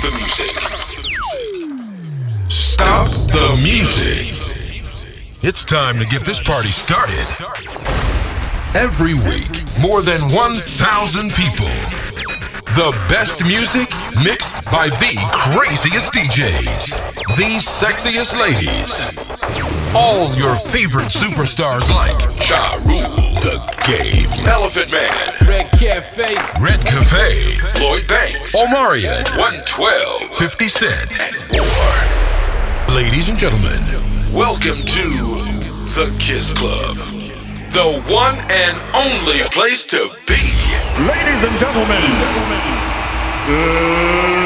the music. Stop the music. It's time to get this party started. Every week, more than 1,000 people. The best music mixed by the craziest DJs, the sexiest ladies. All your favorite superstars like Ja Rule, The Game, Elephant Man, Red Cafe, Red Cafe, Lloyd Banks, Omarion, 112, 50 Cent, and more. Ladies and gentlemen, welcome to The Kiss Club, the one and only place to be. Ladies and gentlemen, let's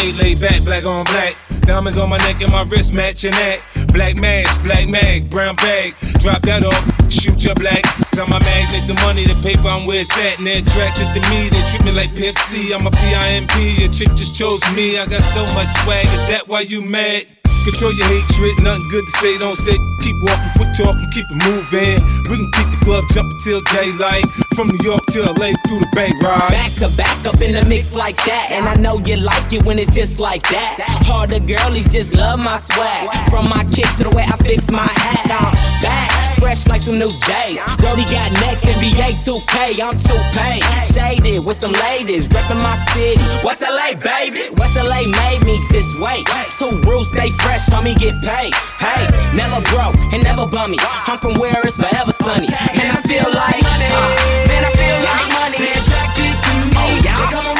LDR8 laid back, black on black. Diamonds on my neck and my wrist matching that. Black mask, black mag, brown bag. Drop that off, shoot your black. On my magnet, the money, the paper, I'm where it's at. And they're attracted to me, they treat me like Pimp I'm a PIMP, a chick just chose me. I got so much swag, is that why you mad? Control your hatred, nothing good to say, don't say. Keep walking, quit talking, keep it moving. We can keep the club jumping till daylight. From New York to LA through the Bay Ride. Back to back up in the mix like that. And I know you like it when it's just like that. Harder girlies just love my swag. From my kicks to the way I fix my hat. I'm back, fresh like some new J's. Brody got next, NBA 2K, I'm 2K. Shaded with some ladies, reppin' my city. West LA, baby? West LA made me this way. Two rules, stay fresh, homie, get paid. Hey, never broke and never bummy. I'm from where it's forever sunny. And I feel like, uh, man, I feel like money. Attracted to me. They come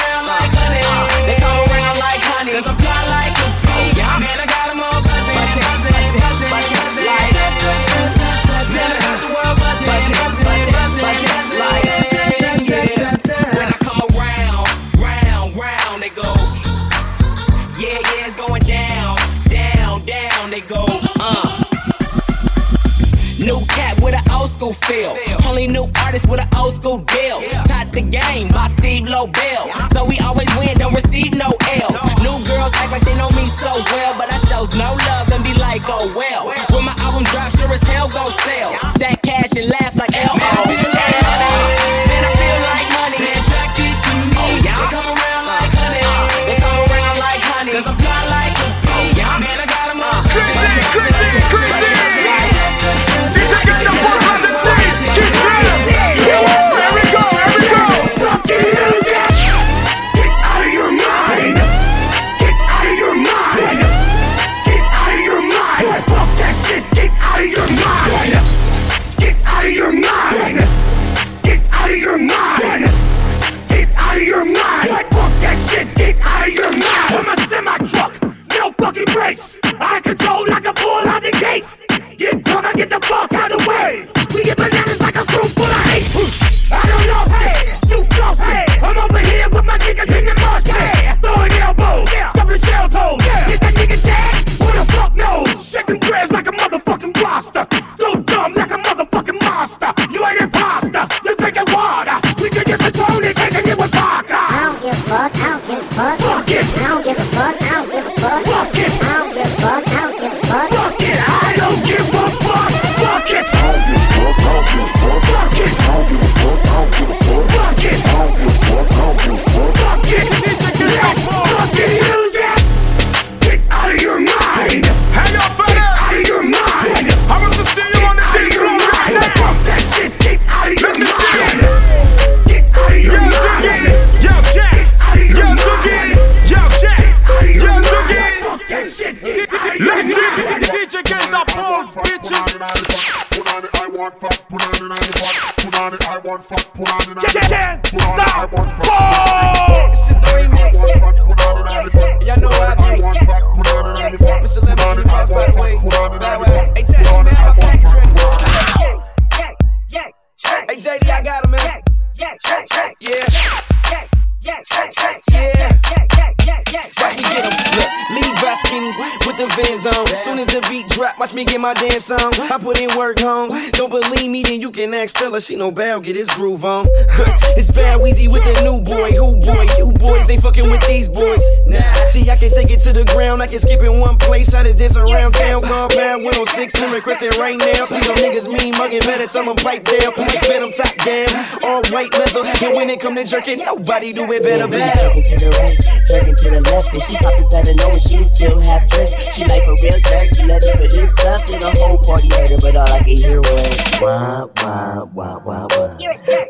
been get my dance on. I put in work, homes. Don't believe me, then you can ask Stella. She know Bell get his groove on. it's Bad Weezy with the new boy. Who boy? You boys ain't fucking with these boys. Nah. See, I can take it to the ground. I can skip in one place. I just dance around town. Call Bad 106 and request it right now. See, them niggas mean mugging. Better tell them pipe down. Put the them top down. All white leather. And when it come to jerking, nobody do it better. Yeah, jerking to the right, jerking to the left. And she probably better know when she still half dressed. She like a real jerk. She love it for this stuff after the whole party later, but all I could hear was wah wah wah wah wah.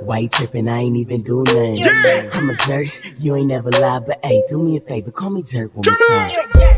White tripping? I ain't even do nothing. Yeah. I'm a jerk. You ain't never lie, but hey, do me a favor, call me jerk one more time.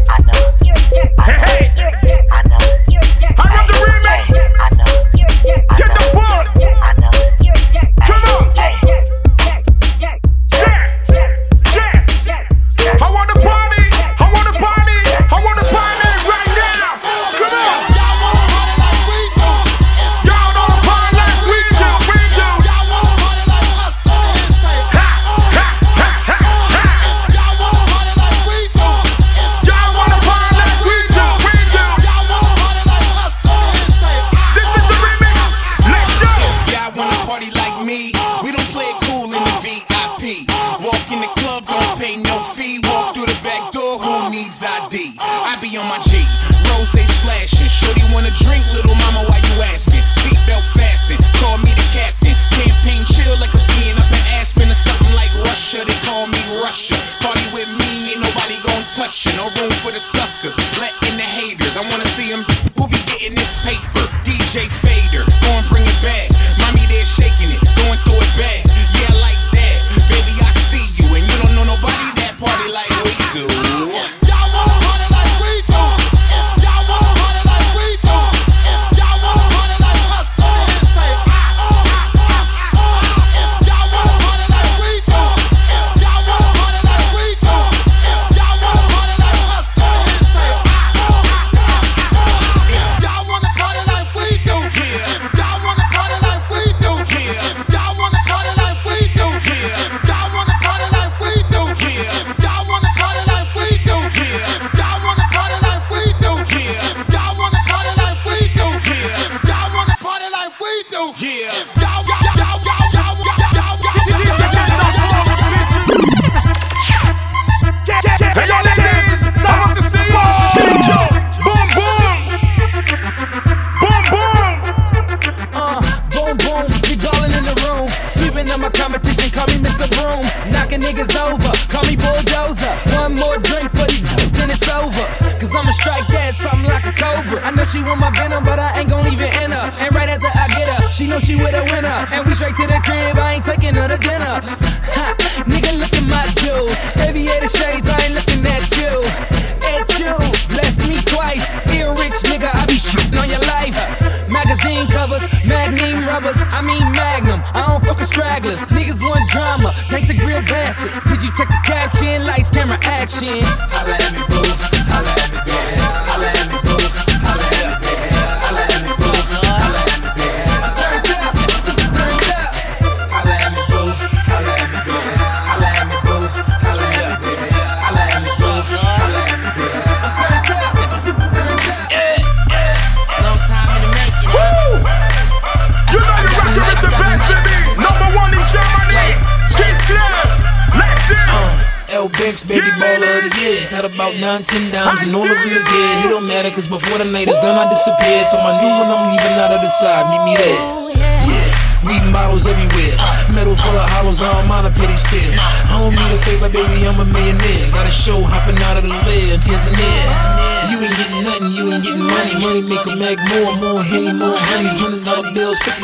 baby, I'm a millionaire. Got a show hopping out of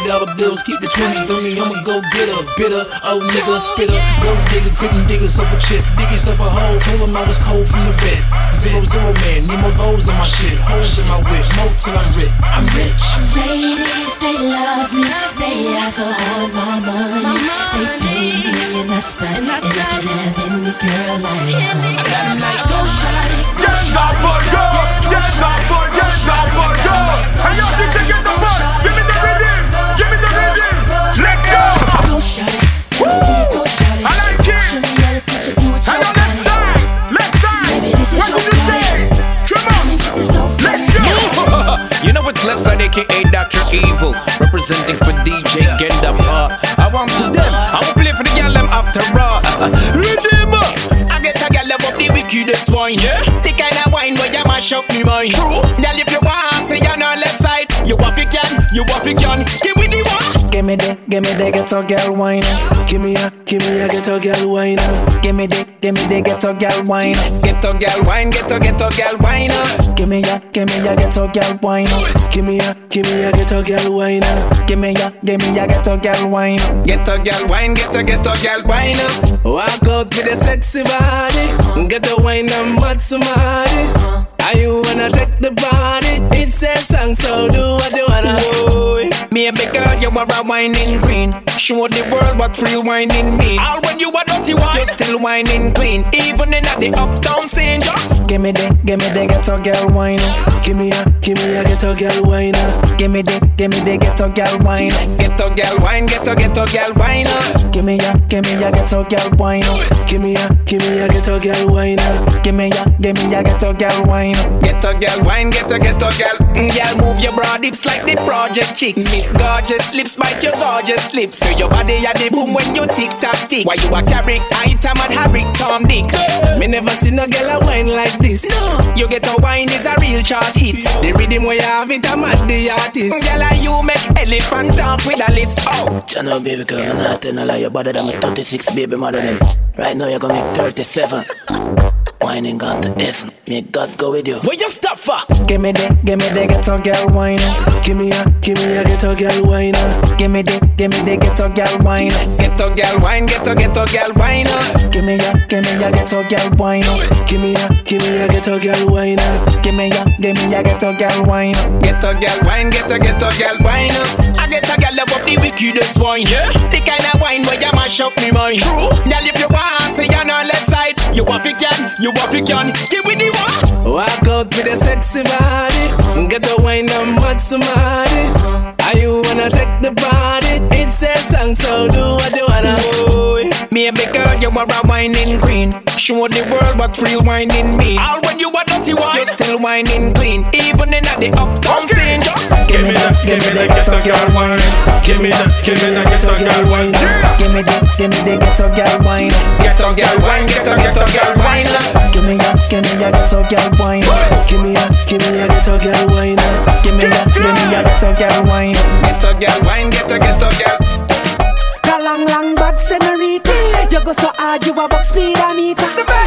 dollar bills, keep it twenty. on me. I'ma go get a bitter, Old nigga, spitter. Go digger, couldn't dig yourself a chip. Dig yourself a hole, told him I was cold from the bed. Zero, zero man, need more O's in my shit. Holes in my whip, more till I'm rich. I'm rich. Ladies, they love me. They eyes are on my money. They pay me and that's that. And, and I can have any girl I want. I got them like, go shawty. Yes, not for girl. Yes, not to them. I will play for the girl them after all. Redeemer. I get a girl up the wickedest wine. Yeah. The kind of wine where you mash up me mind. True. Girl, if you want, say you're on left side. You want it can, you want it can. Give me the one. Give me the, give me the ghetto girl wine. Give me a, give me a ghetto girl wine. Give me the, give me the ghetto girl wine. Ghetto girl wine, ghetto ghetto girl wine. Give me a, give me a ghetto girl wine. Give me a, give me a ghetto girl wine. Give me a, give me a ghetto girl wine. Ghetto girl wine, ghetto ghetto girl wine. Walk out with a sexy body. Get the wine and butt somebody. Are you wanna take the body? It's a song, so do what you wanna. Boy. Big girl, you are a whining queen. Show the world what real whining mean. All when you a dirty wine, you still whining clean. Even in the uptown scene, just give me the, give me the ghetto girl wine. Give me a, give me a ghetto girl wine. Give me the, give me the ghetto girl wine. Ghetto girl wine, ghetto ghetto girl wine. Give me a, give me a ghetto girl wine. Give me a, give me a ghetto girl wine. Give me a, give me a ghetto girl wine. Ghetto girl wine, ghetto ghetto girl. Mm, girl move your broad hips like the project chick. Miss gorgeous lips, bite your gorgeous lips. So your body a the boom when you tick tock tick. Why you a carry item and Harry Tom Dick? Me never seen a girl a wine like this. No, you get a wine is a real chart hit. The rhythm you have it, I'm at the artist. Girl, you make elephant talk with a list. Oh, Channel baby girl, I'm not telling a lie. You're better than my 36 baby mother them. Right now you're gonna make 37. Whining gone to heaven. May God go with you. Where you stop for? Give me the, give me the ghetto girl wine. Give me a, give me a ghetto girl wine. Give me the, give me the ghetto girl wine. Ghetto girl wine, ghetto ghetto girl wine. Give me a, give me a ghetto girl wine. Give me a, give me a ghetto girl wine. Give me a, give me a ghetto girl wine. Ghetto girl wine, ghetto ghetto girl wine. I get a girl love up the wickedest wine, yeah. The kind of wine where you mash up me mind. True. Girl, if you want, say you're on left side. You want it can, you want it can. Give me the one. Walk out with a sexy body. Get the wine and butt somebody. Are you wanna take the body? It's a song, so do what you wanna. Boy. Me a big girl, you are a whining queen. Show the world what real whining mean. All when you a dirty wine, you still whining clean. Even in the uptown scene, just give me that, give me that ghetto girl wine. Give me that, give me that ghetto girl wine. Give me the, give me the ghetto girl wine. Ghetto girl wine, ghetto ghetto girl wine. Give me a, give me a ghetto girl wine. Give me a, give me a ghetto girl wine. Give me a, give me a ghetto girl wine. Ghetto girl wine, ghetto ghetto girl. Long, bad senorita. You go so hard, you a box speed a meter.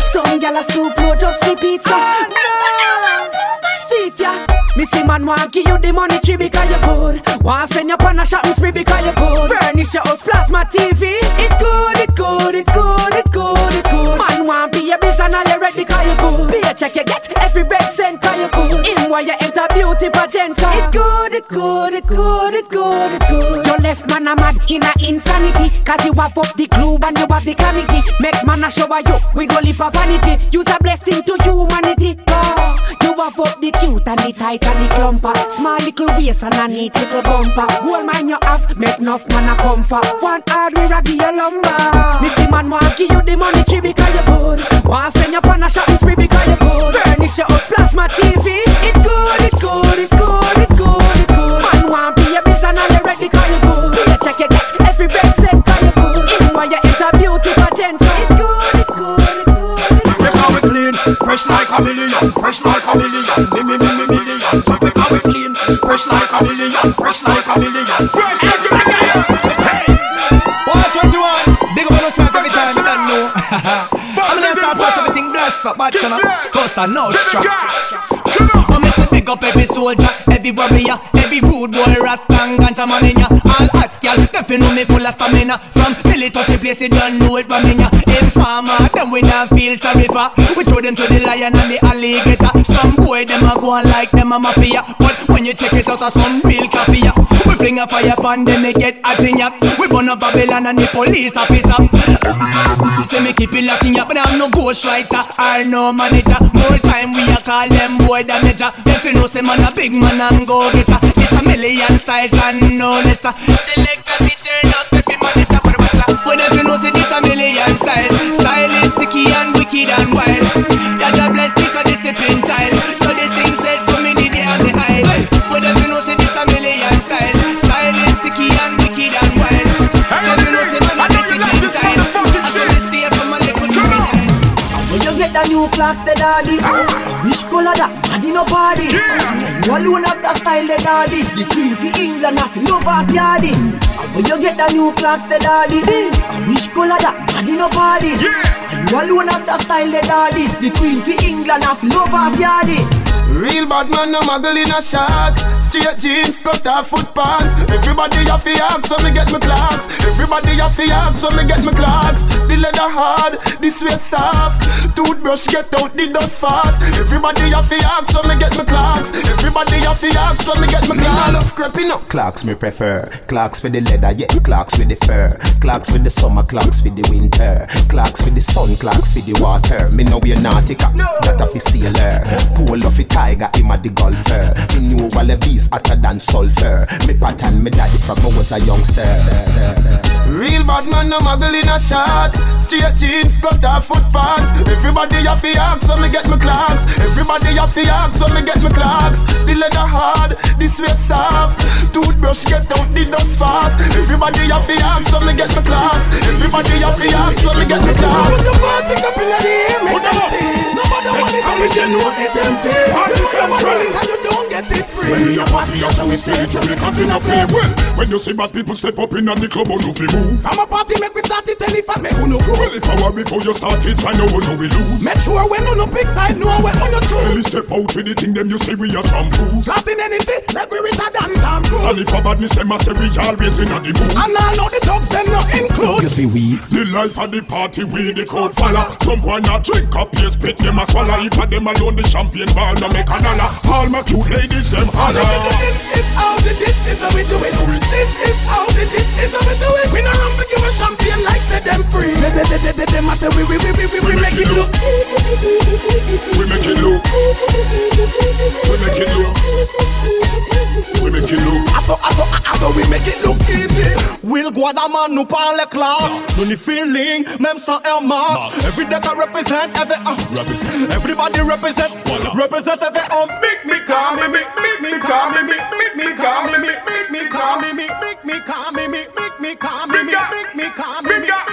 Some gyal a stoop low just for pizza. Oh, see it ya. Me see man want give you the money tree because you good. Want send you on a shopping spree because you good. Furnish your house, plasma TV. It good, it good, it good, it good, it good. Man want be a biz and all red because you good. Be a check you get every red cent cause you good. Him why you enter beauty pageant it good, it good, it good, it good, it good. Your left man a mad in a insanity cause you have up the glue and you have the cavity. Make man a show you with all for vanity. Use a blessing to humanity. Oh, you have up the cute and the tight and the clumper. Small little waist and a neat little bumper. Gold mine you have, make enough man a comfort. One hard we a give you lumber. Missy man want give you the money tree because you good. Want send you on a shopping spree because you good. Furnish your house, plasma TV. It good, it good, it good, it good, it good. Man want be a biz and you because you good. Check you get every red cent because you good. In why you enter beauty pageant. It good, it good, it good. Make how we clean, fresh like a million, fresh like a million, me me me me million. Make how we clean, fresh like a million, fresh like a million, fresh like a million. Watch what you want. Big up on us every time, you don't know. I'm gonna start post everything blessed up, but you know, cause I know struck. I'm to pick up every soldier, every warrior, every rude boy, rasta ganja man in ya. All hot gal, definitely know me full of stamina. From Billy touch place, you don't know it from in ya. Informer, them we not feel sorry for. We throw them to the lion and the alligator. Some boy them a go on like them a mafia, but when you check it out, a some real coffee. ya. We fling a fire pan, them make get hot in ya. We burn up Babylon and the police officer. Say me keep it locking up, but I'm no ghostwriter or no manager. More time we a call them boy major. If know say man a big man and go get getter. It's a million styles and no less. Select a turn up every a for watch out. When if you know say this a million styles, stylistic and wicked and wild. Jaja bless this a discipline child. Clocks, the daddy. Which color that? Body no party. You alone have that style, the daddy. The queen for England, I feel love off yardy. Where you get the new Clarks, the daddy? Mm. Which color that? Body no party. You alone have that style, the daddy. The queen for England, I feel love off yardy. Real bad man, no muggle in a shorts Straight jeans, cut off foot pants. Everybody have fi ask when me get my Clarks. Everybody have fi ask when me get my Clarks. The leather hard, the sweat soft. Toothbrush get out the dust fast. Everybody have fi ask when me get my Clarks. Everybody have fi ask when me get my Clarks. Me love creeping up. Clarks me prefer. Clarks for the leather, yeah Clarks for the fur. Clarks for the summer, Clarks for the winter. Clarks for the sun, Clarks for the water. Me know we're nautica, that a fi sailor. Pull off it tiger, him a the golfer. Me know all the bees hotter than sulfur. Me pattern me daddy from I was a youngster. Real bad man, no muggle in a shorts. Straight jeans, cut off foot pants. Everybody have fi ask when me get my Clarks. Everybody have fi ask when me get my Clarks. The leather hard, the sweat soft. Toothbrush get out the dust fast. Everybody have fi ask when me get my Clarks. Everybody have fi ask when me get my Clarks. Nobody want it, but you know it empty. You come running and you don't get it free. When we a party after we stay to we continue play well. When you see bad people step up in the club, on you fi move. From a party make we start it, tell if I make you no go. Well, if I were before you start it, I know we know we lose. Make sure when you no big side, know where you no When we choose. step out with the thing, them you say we are shampoos. Nothing anything, make we richer than Tom Cruise. And if a badness them a say we always in a the mood. And all know the dogs them not include. You see we The life of the party we the crowd follow Some boy not drink up here spit them a swallow If a them alone the champagne bar no make a dollar All my cute ladies them holler This is how the this is how we do it. This is how the this is how we do it. We no champagne like them free. They they they they we we we we we make it. We make it look We make it look We make it look Aso aso aso we make it look easy. Will Guadaman nous parle les clocks Nous ni feeling, même sans Air Max Every day I represent, every uh, Everybody represent Represent every um Make me call me, make, make me call me, make, make me call me, make, make me call me, make, make me call me, make, make me call me, make, make me call me, make, make me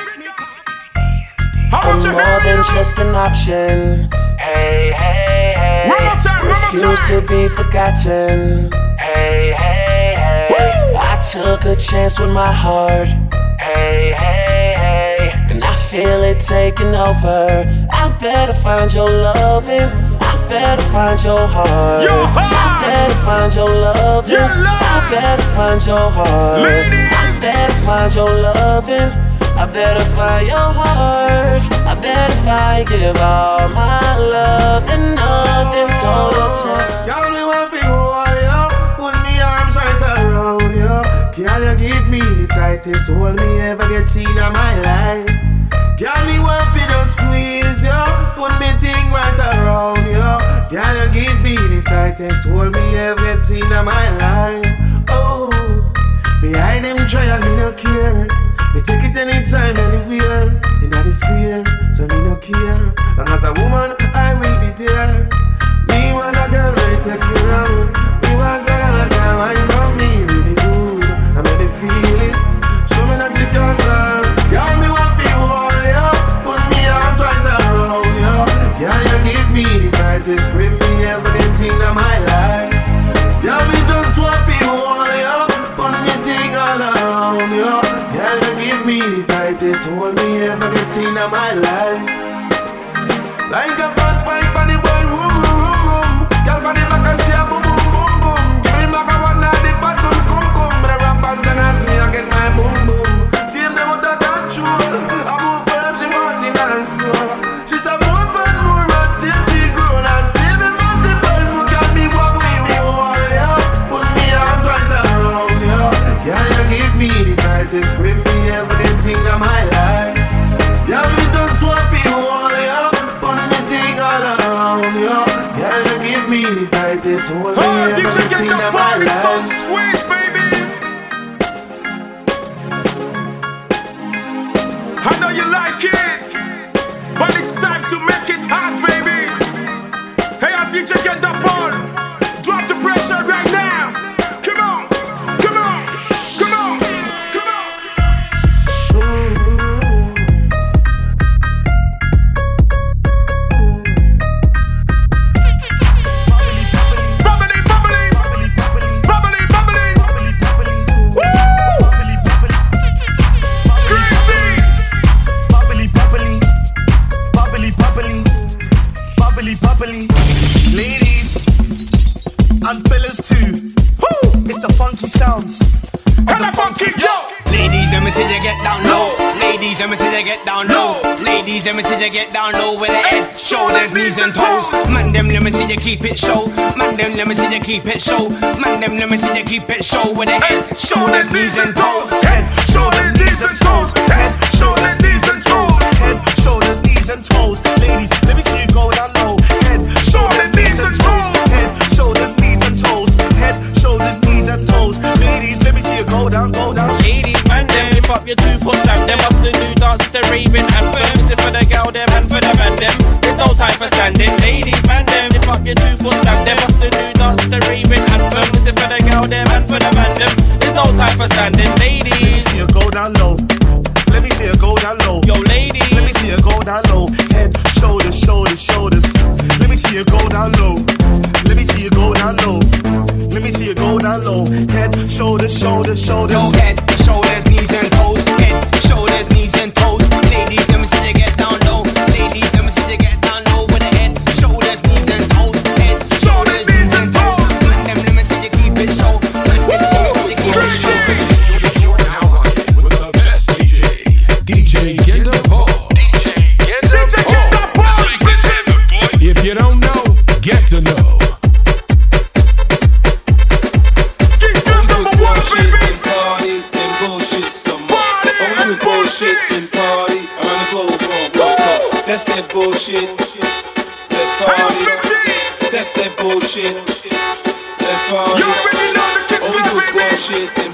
I'm more than just an option. Hey, hey, hey. One more time, one more Refuse to be forgotten. Hey, hey, hey. I took a chance with my heart. Hey, hey, hey. And I feel it taking over. I better find your loving. I better find your heart. Your heart. I better find your loving. Your love. I better find your heart. I better find your loving. I better find your heart. I bet if I give all my love, then nothing's gonna touch. Girl, me want fi hold you, put me arms right around you. Girl, you give me the tightest hold me ever get seen in my life. Girl, me want fi just squeeze you, put me thing right around you. Girl, you give me the tightest hold me ever get seen in my life. Oh, behind them trial me no care. Me take it anytime, anywhere. In the square, so me no care. Long as a woman, I will be there. Me want a girl ready take care of me. Want a girl that can wine for me really good. I make me feel it. Show me that you can learn. Girl, me want feel hold you. Put me arms right around you. Girl, you give me the tightest grip me ever get in my life. Tightest hold me ever get seen in my life. Like a fast pipe on boy, room, room, room, room. Girl, on back and she a boom, boom, boom, boom. Give me back a one night, the fat one come, come. The rappers then ask me, I get my boom, boom. See them out of control. I move first, she want it and soul. Me the tightest Oh, ever DJ, get the party so sweet, baby. I know you like it, but it's time to make it hot, baby. Hey, uh, DJ, get the ball. Drop the pressure right You get down low with the head, shoulders, knees and toes. Man, them let me see you keep it show. Man, them let me see you keep it show. Man, them let me see you keep it show with the head, shoulders, knees and toes. Head, shoulders, knees and toes. Head, shoulders, knees and toes. Head, shoulders, knees and toes. Ladies, let me see you go down low. Head, shoulders, knees and toes. Head, shoulders, knees and toes. Head, shoulders, knees and toes. Ladies, let me see you go down, go down. Ladies, man, them lift up your two foot standing. Ladies, man, them lift up your two foot stamp. Them up the new dance to raving anthem. Is it for the girl them and for the man them? There's no time for standing. Ladies, Let me see you go down low. Let me see you go down low. Yo, ladies. Let me see you go down low. Head, shoulders, shoulders, shoulders. Let me see you go down low. Let me see you go down low. Let me see you go down low. Head, shoulders, shoulders, shoulders. Yo, head, shoulders, knees and toes. Head, shoulders, knees Let's party. All we do is bullshit. and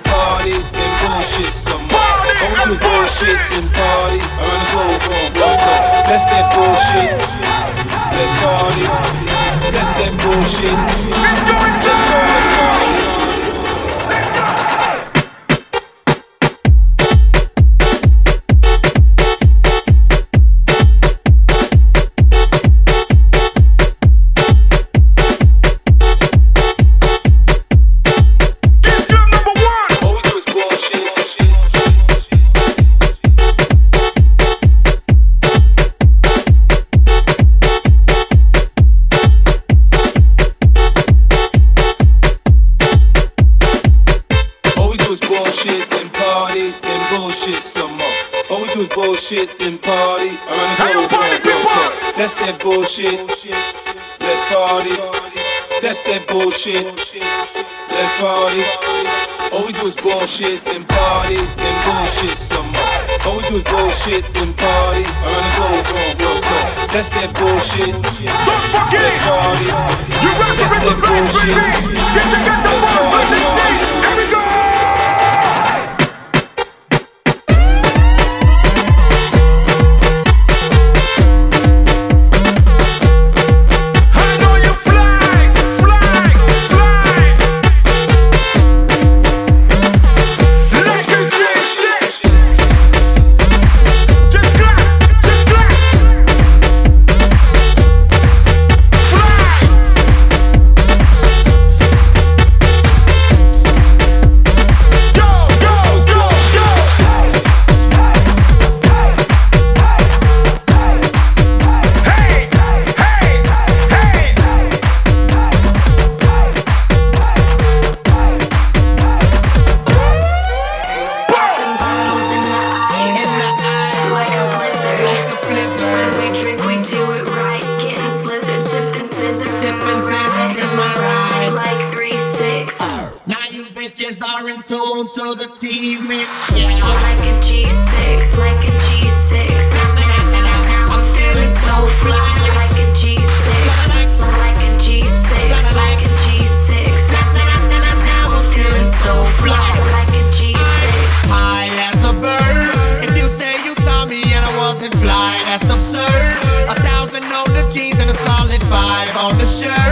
five on the shirt.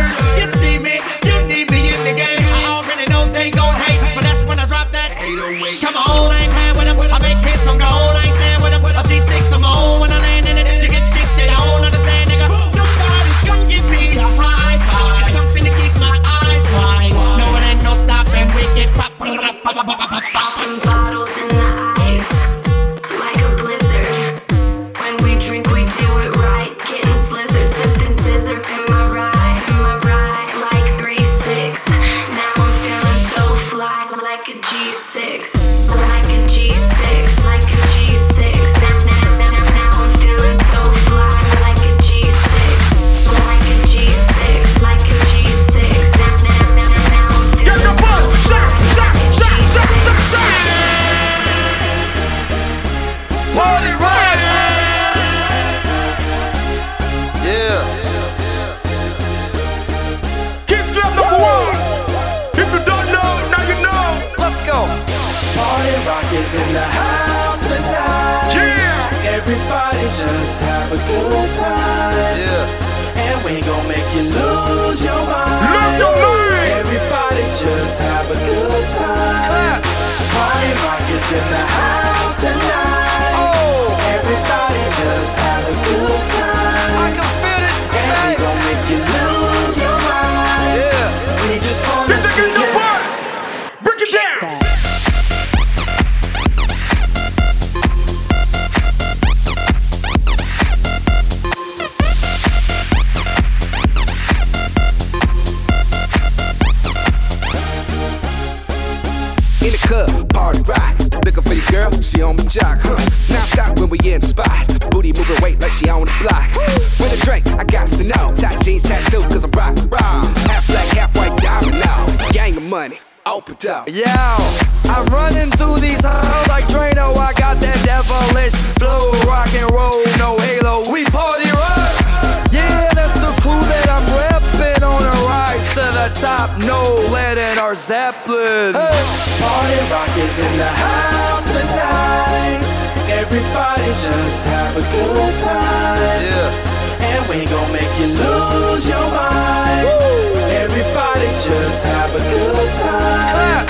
top, no lead in our Zeppelin. Hey. Party rock is in the house tonight. Everybody just have a good time. Yeah. And we gon' make you lose your mind. Woo. Everybody just have a good time. Clap.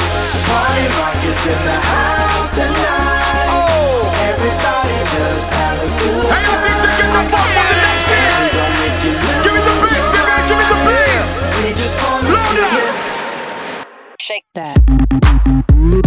Party rock is in the house tonight. Oh. Everybody just have a good hey, time. Hey, the bitch, get the fuck Woo!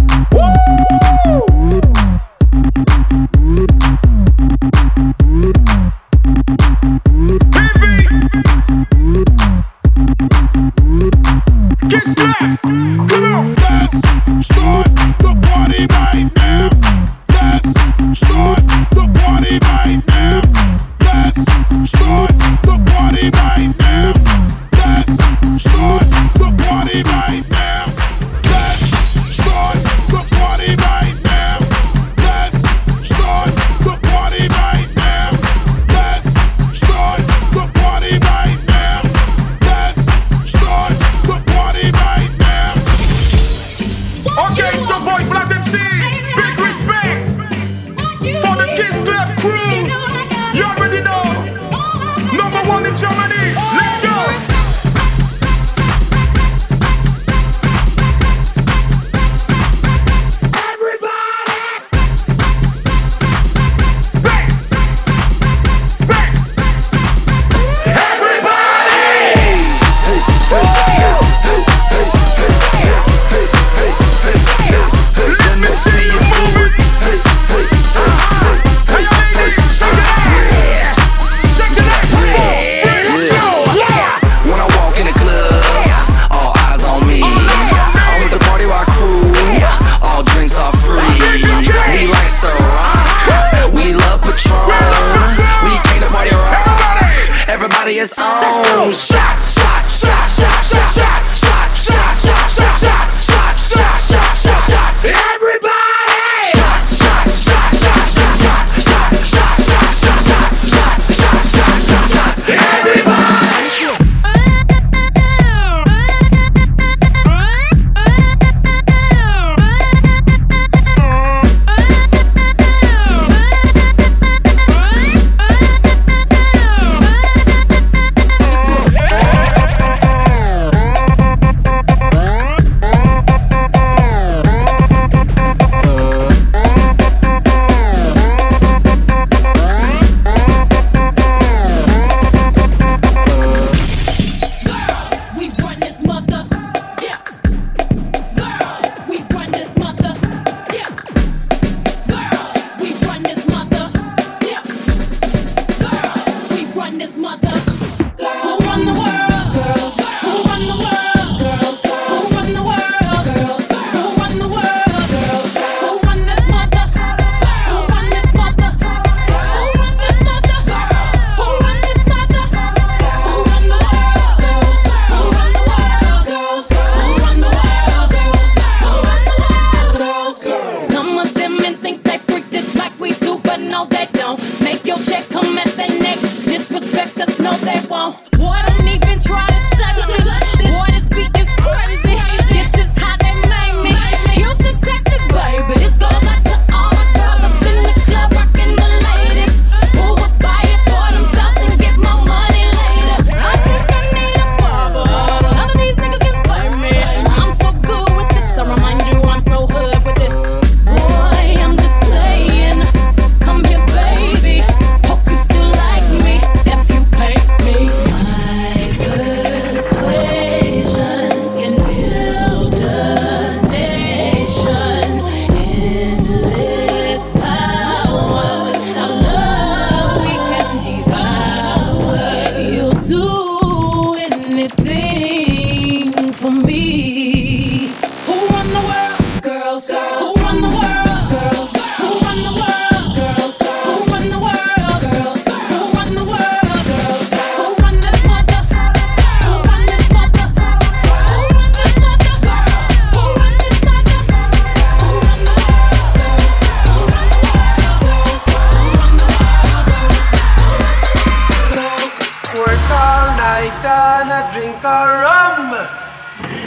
rum.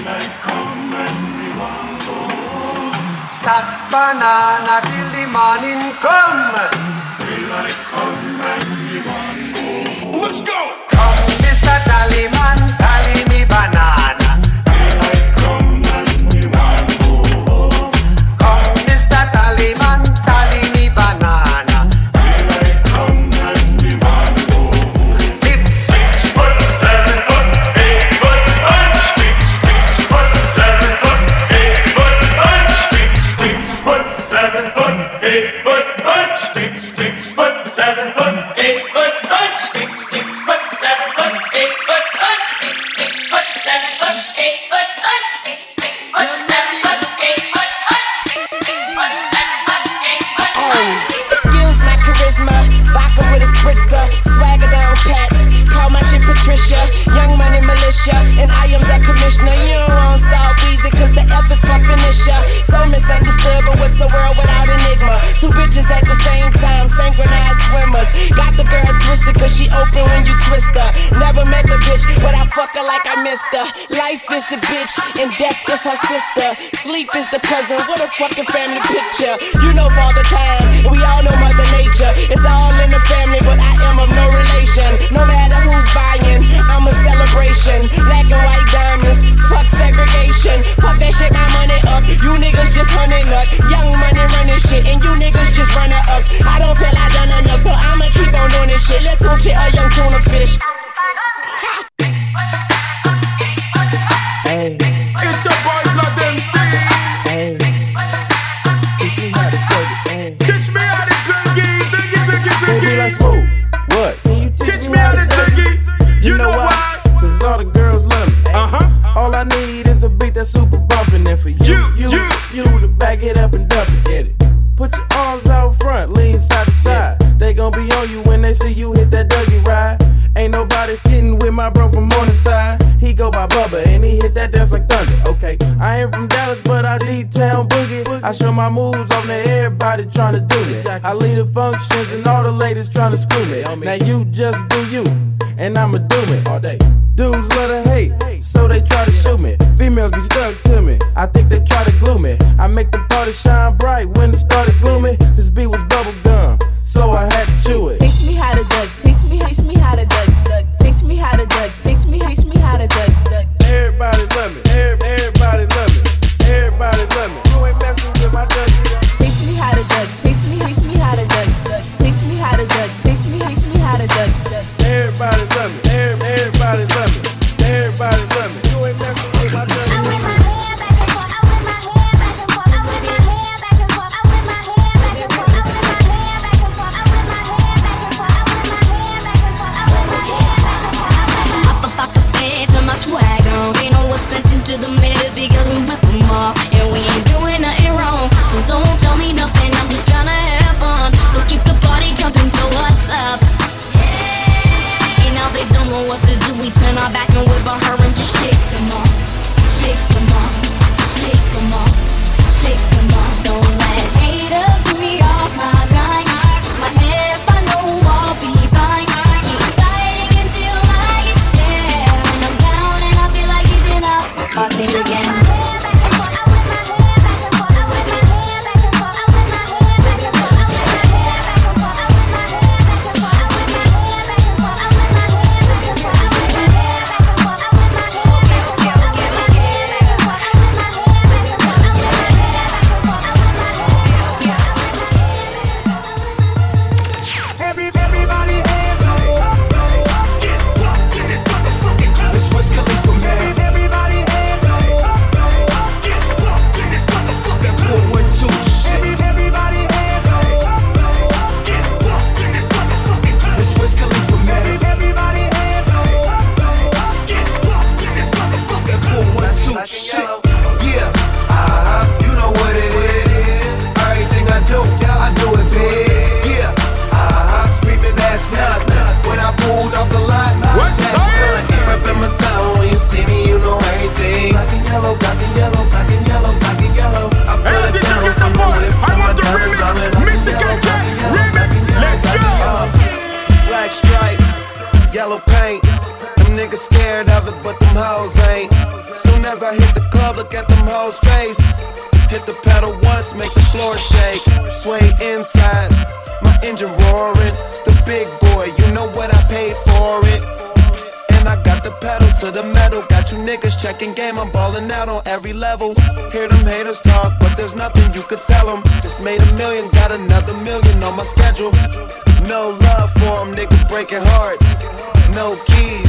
like come and we want to home. Stop banana till the morning come. Daylight come and we want to home. Let's go. Come, Mr. Tallyman. twisted, cause she open when you twist her. Never met the bitch, but I like I missed her. Life is the bitch, and death is her sister. Sleep is the cousin. What a fucking family picture. You know Father Time, we all know Mother Nature. It's all in the family, but I am of no relation. No matter who's buying, I'm a celebration. Black and white diamonds, fuck segregation. Fuck that shit, my money up. You niggas just hunting up. Young money running shit, and you niggas just runner ups. I don't feel I done enough, so I'ma keep on doing this shit. Let's tune it a young tuna fish. for you. You, you, you to back it up and dump it. It. Put your arms out front, lean side to side. They gon' be on you when they see you hit that Dougie ride. Ain't nobody hitting with my bro from Morningside. He go by Bubba and he hit that dance like thunder. Okay, I ain't from Dallas, but I need town boogie. I show my moves on to everybody trying to do it. I lead the functions and all the ladies trying to screw me. Now you just do you, and I'ma do it all day. Dudes love to hate, so they try to shoot me. Females be stuck to me. I think they try to glue me. I make the party shine bright. hoes ain't. Soon as I hit the club, look at them hoes' face. Hit the pedal once, make the floor shake. Sway inside, my engine roaring. It's the big boy, you know what I paid for it. And I got the pedal to the metal. Got you niggas checking game, I'm balling out on every level. Hear them haters talk, but there's nothing you could tell them. Just made a million, got another million on my schedule. No love for them, niggas breaking hearts. No keys,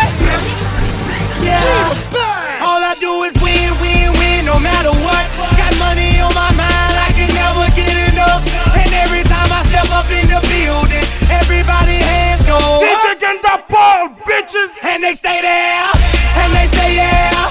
Yeah. All I do is win, win, win, no matter what. Got money on my mind, I can never get enough. And every time I step up in the building, everybody hands go. DJ Genda Paul, bitches. And they stay there, and they say yeah,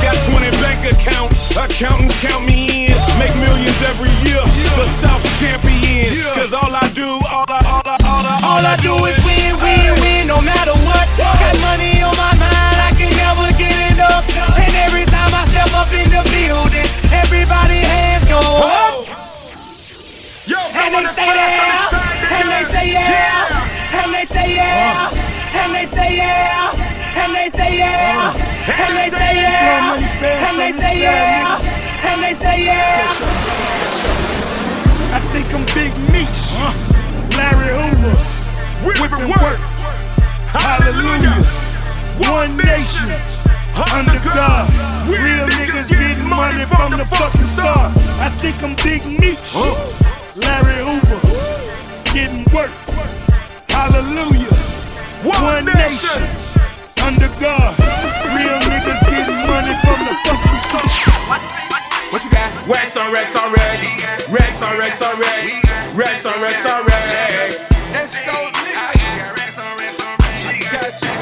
Got 20 bank accounts, accountants count me in. Make millions every year, the South champion. Cause all I do, all I, all I, all I, All I do is win, win, win, no matter what. Got money on my mind, I can never get enough. And every time I step up in the building, everybody hands go up. and they stay there, and they say yeah, and they say yeah, and they say yeah, and they say yeah, and they say yeah, and they say yeah, and they say yeah. I think I'm Big Meech, Larry Hoover, whip and work. Hallelujah. One nation, under God. Real niggas getting money from the fucking start. I think I'm Big Meech, Larry Hoover, getting work. Hallelujah. One nation, under God. Real niggas getting money from the fucking start. What you got? Rex on Rex on Rex. Rex on Rex on Rex. Rex on Rex on Rex. Let's go. Got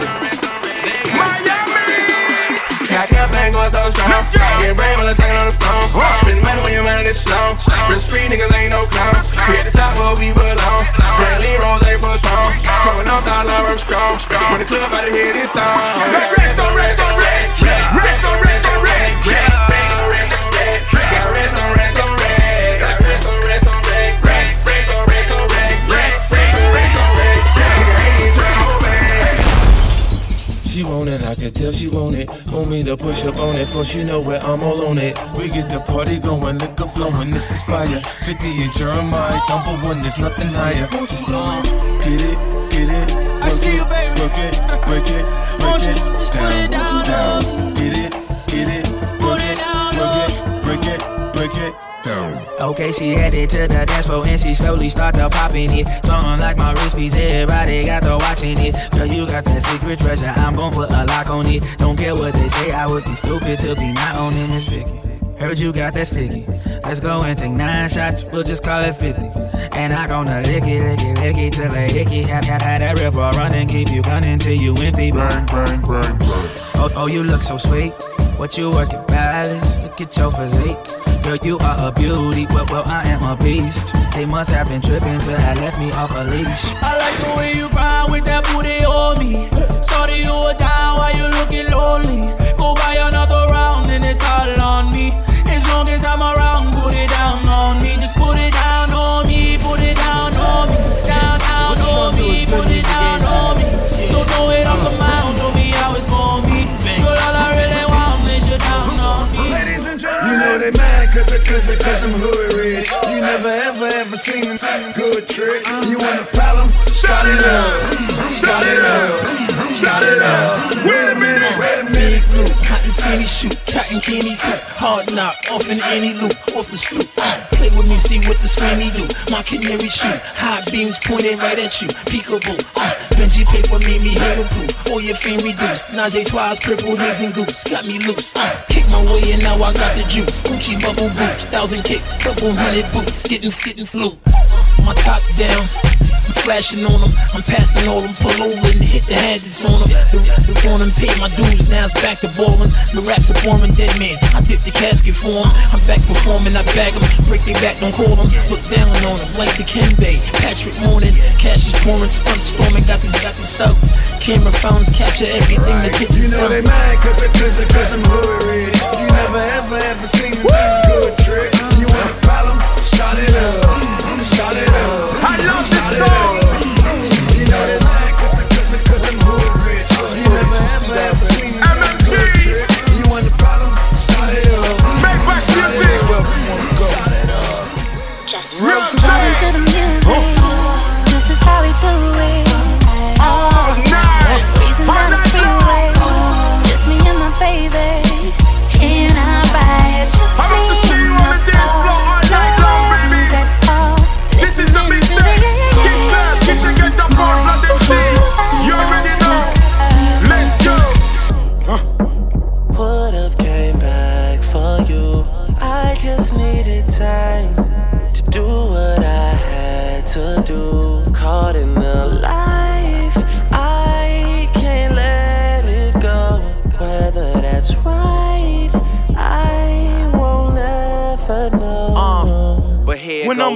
going so strong. Let's go. Get brave when it's on the phone. Spend money when your mind is slow. Real street niggas ain't no clowns. We at the top where we belong. Stanley Rose ain't for strong. Throwing off dollar I'm strong. When the club out of here this time. Rex on Rex on Rex. Rex on Rex on Rex. Got rest on rest on rest. She want it, I can tell she want it. Want me to push up on it, for she know where I'm all on it. We get the party going, liquor flowing, this is fire. 50 and Jeremih, number one, there's nothing higher. Uh, get it, get it. I see you, baby. Work it, break it, break Won't it. just put it down low? Get it, get it. Put it down Work it, break it, break it. Down. Okay, she headed to the dance floor and she slowly started popping it. Something like my wrist piece, everybody got to watching it. Girl, you got that secret treasure, I'm gon' put a lock on it. Don't care what they say, I would be stupid to be not owning this Vicky. Heard you got that sticky. Let's go and take nine shots, we'll just call it 50. And I gonna lick it, lick it, lick it till the hickey. Have, have, have that river running, keep you gunning till you empty. Bang, bang, bang, bang. Oh, oh, you look so sweet. What you working balance? Look at your physique. Girl, you are a beauty, but well, I am a beast. They must have been tripping till I left me off a leash. I like the way you grind with that booty on me. Sorry you were down while you looking lonely. Go buy another round and it's all on me. As long as I'm around, put it down on me. Just put it down on me, put it down on me. Down, down on me, put it down on me. Don't know it off the mound, you know they mad cause, I- cause, I- cause I'm hood rich. You never ever ever seen a good trick. You want a problem? Start it up. Start it up. Shout it out. Wait a minute. Wait a minute. Big loop, cotton candy shoot, cotton candy coop, hard knock, off in any loop, off the stoop. Uh, play with me, see what the screamy do. My canary shoot, high beams pointed right at you. Peekaboo, uh, Benji paper made me hair to blue. All your fame reduced. Najee Twice, purple haze and goose, got me loose. Kick my way and now I got the juice. Gucci bubble boots, thousand kicks, couple hundred boots, getting fit and flu. My top down, I'm flashing on them, I'm passing all them, pull over and hit the hazards on them. The, the and pay my dues, now it's back to ballin'. The raps are boring, dead man. I dip the casket for 'em. I'm back performing, I bag 'em, break their back, don't call 'em. Look down on 'em, like the Bay, Patrick Morning. Cash is pouring, stunt storming, got this, got this up. Camera phones capture everything, the pictures You know done. they mad cause, it, cause, it, cause I'm hood rich. You never ever ever seen a good trick. You want a problem? Start it up. It song.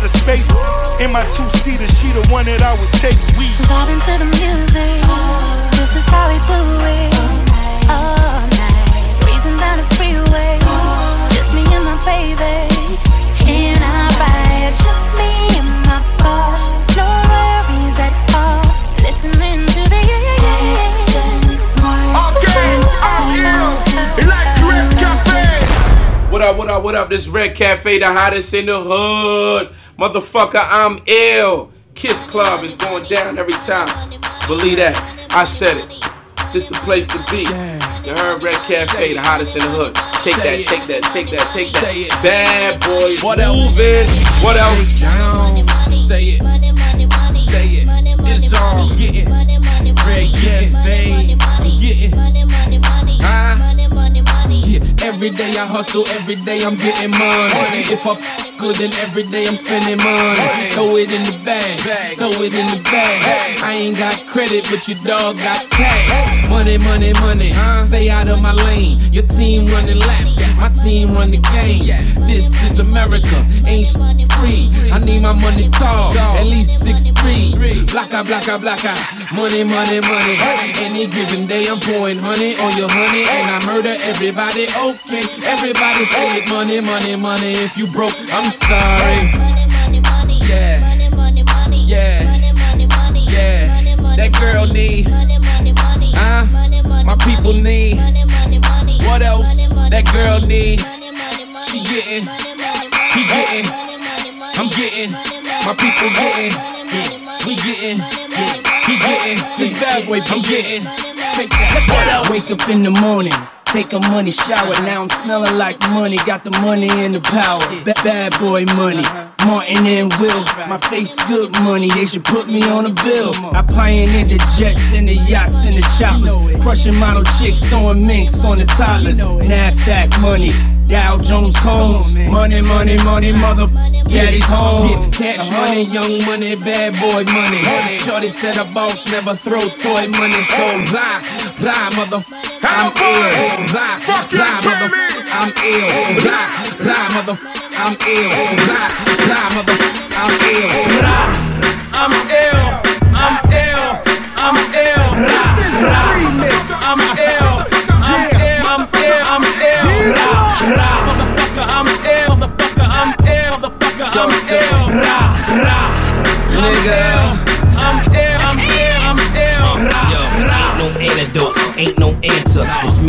out of space. In my two seater, she the one that I would take. We Vibing to the music. This is how we do it. All night. Reason down the freeway. Just me and my baby. And I ride. Just me and my boss. No worries at all. Listening to the Again, I'm here. Like Cafe. What up, what up, what up? This Red Cafe, the hottest in the hood. Motherfucker, I'm ill. Kiss Club is going down every time. Believe that. I said it. This the place to be. You heard Red Cafe, the hottest in the hood. Take that, take that, take that, take that. Bad boys. What else? Moving. What else? Say it. Say it. It's all getting. Red Cafe. I'm getting. Huh? Yeah, every day I hustle, every day I'm getting money. If I f- good, and every day I'm spending money. Throw it in the bag, throw it in the bag. I ain't got credit, but your dog got cash. Money, money, money. Stay out of my lane. Your team running laps, my team run the game. This is America, ain't sh- free. I need my money tall, at least six three. Blacka, blacka, blacka. Money, money, money. Any given day I'm pouring honey on your honey, and I murder everybody. Okay, everybody say. Money, money, money. If you broke, I'm sorry. Yeah. Yeah. Yeah. That girl need. Huh? My people need. What else? That girl need. She getting. He getting. I'm getting. My people getting. We getting. He getting. This bad boy, I'm getting. Take that. What else? Wake up in the morning. Take a money shower, now I'm smelling like money. Got the money and the power. Ba- bad boy money. Martin and Will, my face good money. They should put me on a bill. I pioneered the jets and the yachts and the choppers. Crushing model chicks, throwing minks on the toddlers. Nasdaq money. Dow Jones Combs. Money, money, money, mother. Daddy's home. Yeah, cash money, young money, bad boy money. Shorty said a boss never throw toy money, so lie, lie, mother. I'm ill. Lie, lie, mother. I'm ill. Lie, lie, mother. I'm ill. Lie, lie, mother. I'm ill.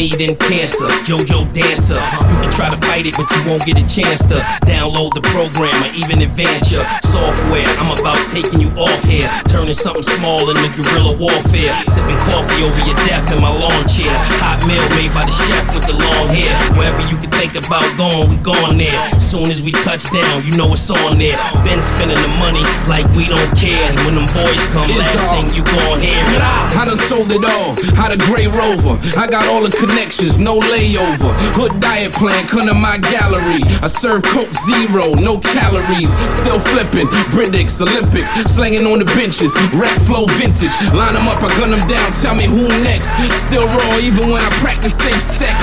Me then cancer. JoJo dancer. You can try to fight it, but you won't get a chance to download the program or even advance your software. I'm about taking you off here, turning something small into guerrilla warfare. Sipping coffee over your death in my lawn chair. Hot meal made by the chef with the long hair. Wherever you can think about going, we going there. Soon as we touch down, you know it's on there. Been spending the money like we don't care. When them boys come, last thing you gon' hear is I done sold it all, had a gray rover. I got all the connections, no layover. Hood diet plan, come to my gallery. I serve Coke Zero, no calories. Still flipping, Brindix, Olympic, slanging on the benches. Rap flow vintage, line them up, I gun them down. Tell me who next. Still raw, even when I practice safe sex.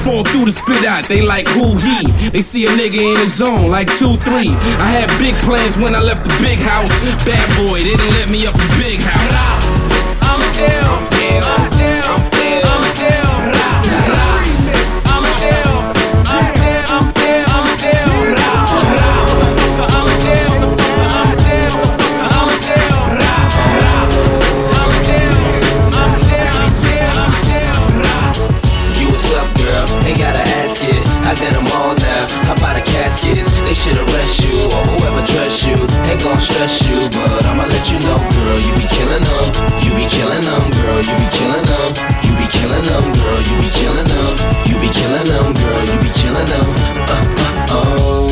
Fall through the spit out, they like who he. They see a nigga in his zone, like two, three. I had big plans when I left the big house. Bad boy, they didn't let me up the big house. I'm ill. I'm ill. They should arrest you or whoever dressed you. Ain't gon' stress you, but I'ma let you know, girl. You be killing them. You be killing them, girl. You be killing them. You be killing them, girl. You be killing them. You be killing them, girl. You be killing them. Uh, uh, oh.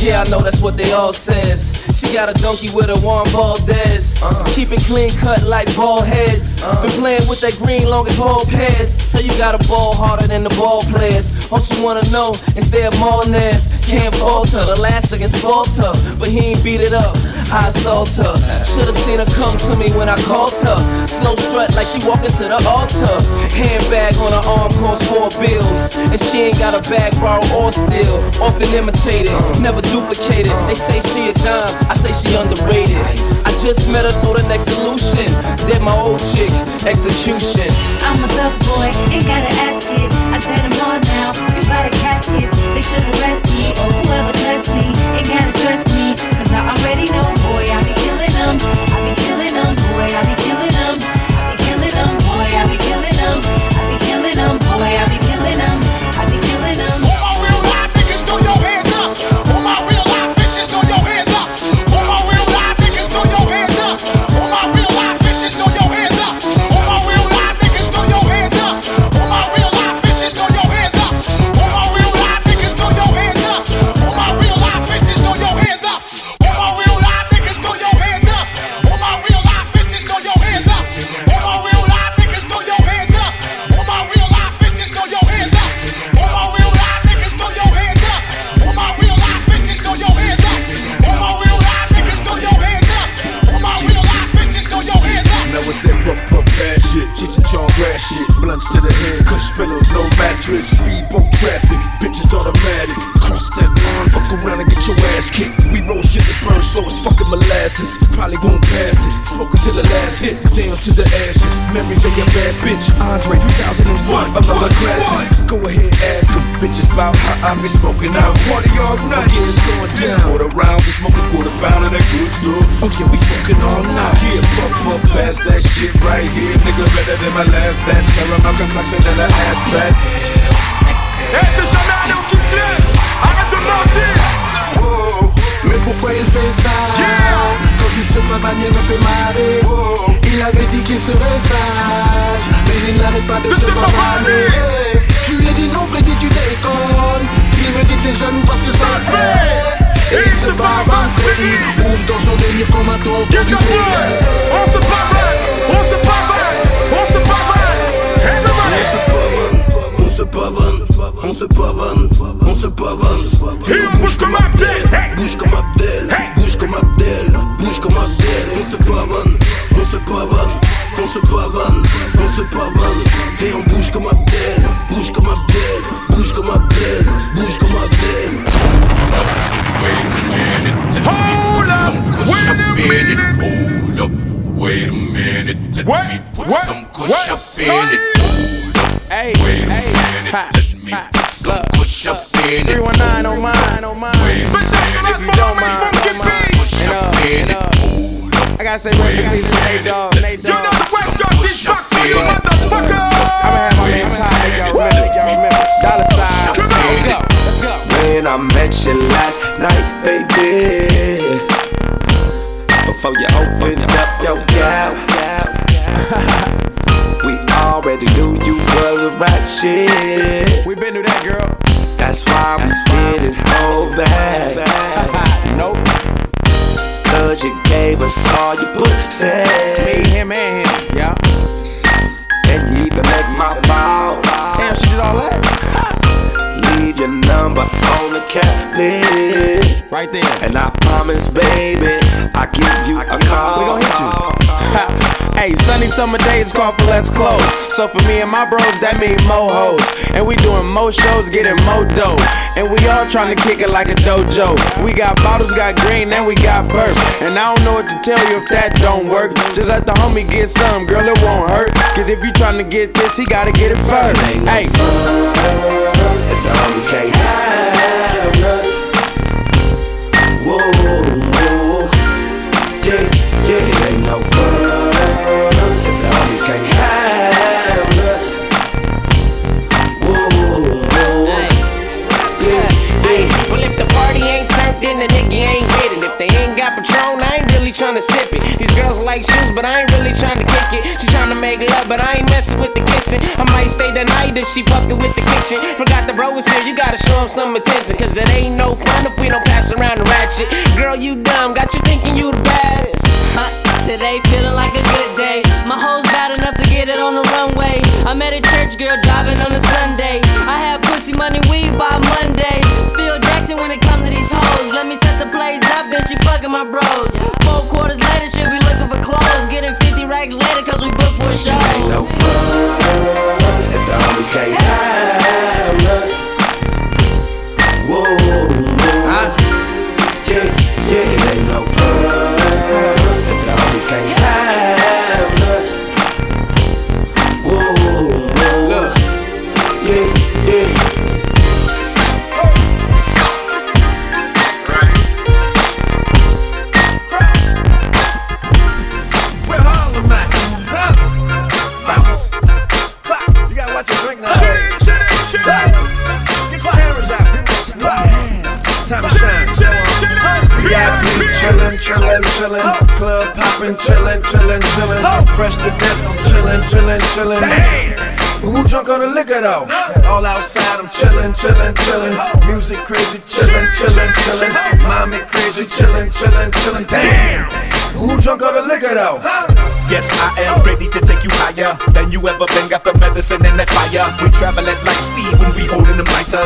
Yeah, I know that's what they all says. She got a donkey with a Juan Valdez. Uh. Keep it clean cut like ball heads. Uh. Been playing with that green long as ball pass. So you got a ball harder than the ball players. All she wanna know is their maulness. Can't falter, the last against Walter. But he ain't beat it up. I assault her. Should've seen her come to me when I called her. Slow strut like she walking to the altar. Handbag on her arm costs four bills. And she ain't got a bag borrow or steal. Often imitated, never duplicated. They say she a dime, I say she underrated. I just met her, so the next solution. Dead my old chick, execution. I'm a tough boy, ain't gotta ask it. I did them all now, you buy the caskets. They should arrest me, or whoever dressed me. Ain't gotta stress me, cause I already know, boy, I be killing them. About how I be smoking out, party all night. Yeah, it's going down. Quarter rounds, we smoke a quarter pound of that good stuff. Oh yeah, we smoking all night. Yeah, puff puff past that shit right here, nigga better than my last batch. Caramel complexion and an ass fat. Hey, t'es jamais allé au Kiss Club Arrête de mentir Mais pourquoi il fait ça? Quand il se manière me fait marrer Il avait dit qu'il serait sage Mais il n'arrête pas de, se pavaner Ai dit non Freddy tu déconnes. Il me dit t'es jaloux parce que ça le fait. Et il se pavane Freddy. Ouvre dans son délire comme un tour du On se pavane On se pavane On se pavane Hey, the On se pavane, on se pavane, on se pavane. Et on bouge comme Abdel, bouge comme Abdel, bouge comme Abdel, bouge comme Abdel. On se pavane, on se pavane, on se pavane, on se pavane. Et on bouge comme Abdel, bouge comme Abdel, bouge comme Abdel, bouge comme Abdel. Hold up, wait a minute. Hold up, wait a minute. Let me put some kush what? up in it. Hey, Wait a hey, minute, ha, let me ha, put some look, kush up in it. 319 on mine, on mine. Wait a Possession minute, and follow me from Kid And, uh, and, uh, I gotta say rest in peace to Nate Dogg. Nate yeah. motherfucker. I'ma have my man time. Y'all remember, y'all remember. Dollar sign. Let's go. When I met you last night, baby. Before you opened up your gap, we already knew you was a right shit. We been through that, girl. That's why we didn't hold back. nope. Cause you gave us all your pussy. Me, him, and him, yeah. You even make my balls. Damn, she did all that. Your number on the cabinet. Right there. And I promise, baby, I give you a call. We gon' hit you. Hey, sunny summer days call for less clothes. So for me and my bros, that mean more hoes. And we doing more shows, getting more dough. And we all trying to kick it like a dojo. We got bottles, got green, and we got burp. And I don't know what to tell you if that don't work. Just let the homie get some, girl, it won't hurt. Cause if you trying to get this, he gotta get it first. Hey. If the homies can't have none. Whoa, whoa. Yeah, yeah, it ain't no fun. If the homies can't have none. Whoa, whoa. Yeah, yeah. Well, if the party ain't turned, then the nigga ain't. If they ain't got Patron, I ain't tryna sip it. These girls like shoes, but I ain't really tryna kick it. She tryna make love, but I ain't messing with the kissing. I might stay the night if she fucking with the kitchen. Forgot the bro is here, you gotta show him some attention. Cause it ain't no fun if we don't pass around the ratchet. Girl, you dumb, got you thinking you the baddest. Huh, Today feeling like a good day. My hoes bad enough to get it on the runway. I met a church girl driving on a Sunday. I had pussy money weed by Monday. Phil Jackson when it fucking my bros. Four quarters later, she'll be looking for clothes. Getting 50 racks later, cause we booked for a show. Ain't no fun if the homies can't have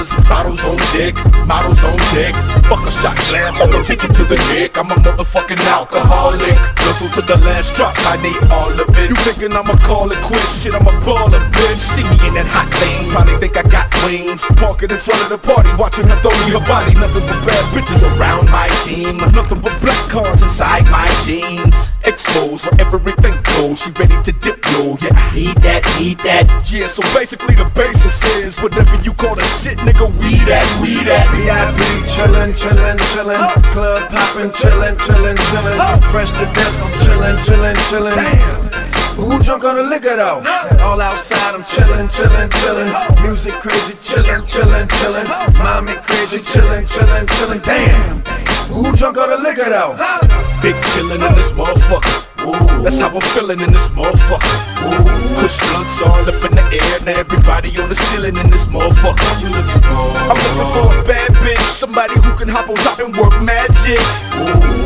lighters. Bottles on dick, models on dick. Fuck a shot glass, I'm gonna take it to the dick. I'm a motherfucking alcoholic. Guzzle to the last drop, I need all of it. You thinking I'ma call it quits? Shit, I'm a baller, bitch. See me in that hot thing, probably think I got wings. Parking in front of the party, watching her throw me her body. Nothing but bad bitches around my team. Nothing but black cards inside my jeans. Exposed for everything goes. She ready to dip, yo. Yeah, I need that, need that. Yeah, so basically the basis is whatever you call the shit, nigga. We that, we that. VIP chillin', chillin', chillin'. Club poppin', chillin', chillin', chillin'. Fresh to death, I'm chillin', chillin', chillin'. Who drunk on the liquor though? All outside, I'm chillin', chillin', chillin'. Music crazy, chillin', chillin', chillin'. Mommy crazy, chillin', chillin', chillin'. Damn! Who drunk on the liquor though? Big chillin' in this motherfucker. That's how I'm feeling in this motherfucker. Push blunts all up in the air. Now everybody on the ceiling in this motherfucker. You looking for? I'm looking for a bad bitch, somebody who can hop on top and work magic.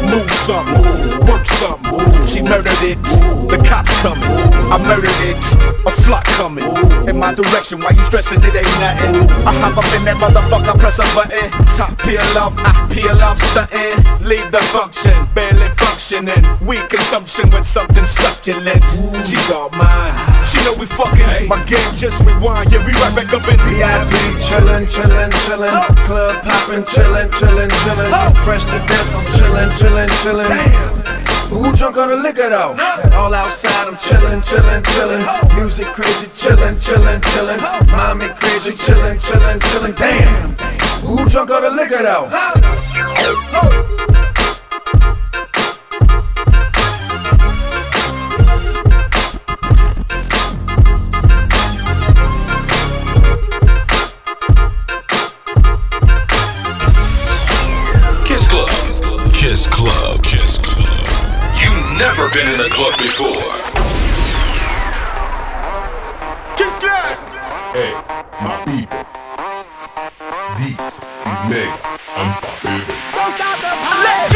Move something, work something. She murdered it. The cops coming. I murdered it. A flock coming in my direction. Why you stressing? It ain't nothing. I hop up in that motherfucker, press a button. Top peel off, I peel off, stunting. Leave the function, barely functioning. Weak consumption with something succulent. She's all mine. She know we fucking. My game just rewind. Yeah, we right back up in VIP chillin', chillin', chillin'. Club poppin', chillin', chillin', chillin'. Fresh to death, I'm chillin', chillin', chillin'. Damn. Who drunk on the liquor though? All outside, I'm chillin', chillin', chillin'. Music crazy, chillin', chillin', chillin'. Mommy crazy, chillin', chillin', chillin'. Damn! Who drunk on the liquor though? Never been in a club before. Kiss Clan. Hey, my people. Beats is mega unstoppable. Don't stop the party.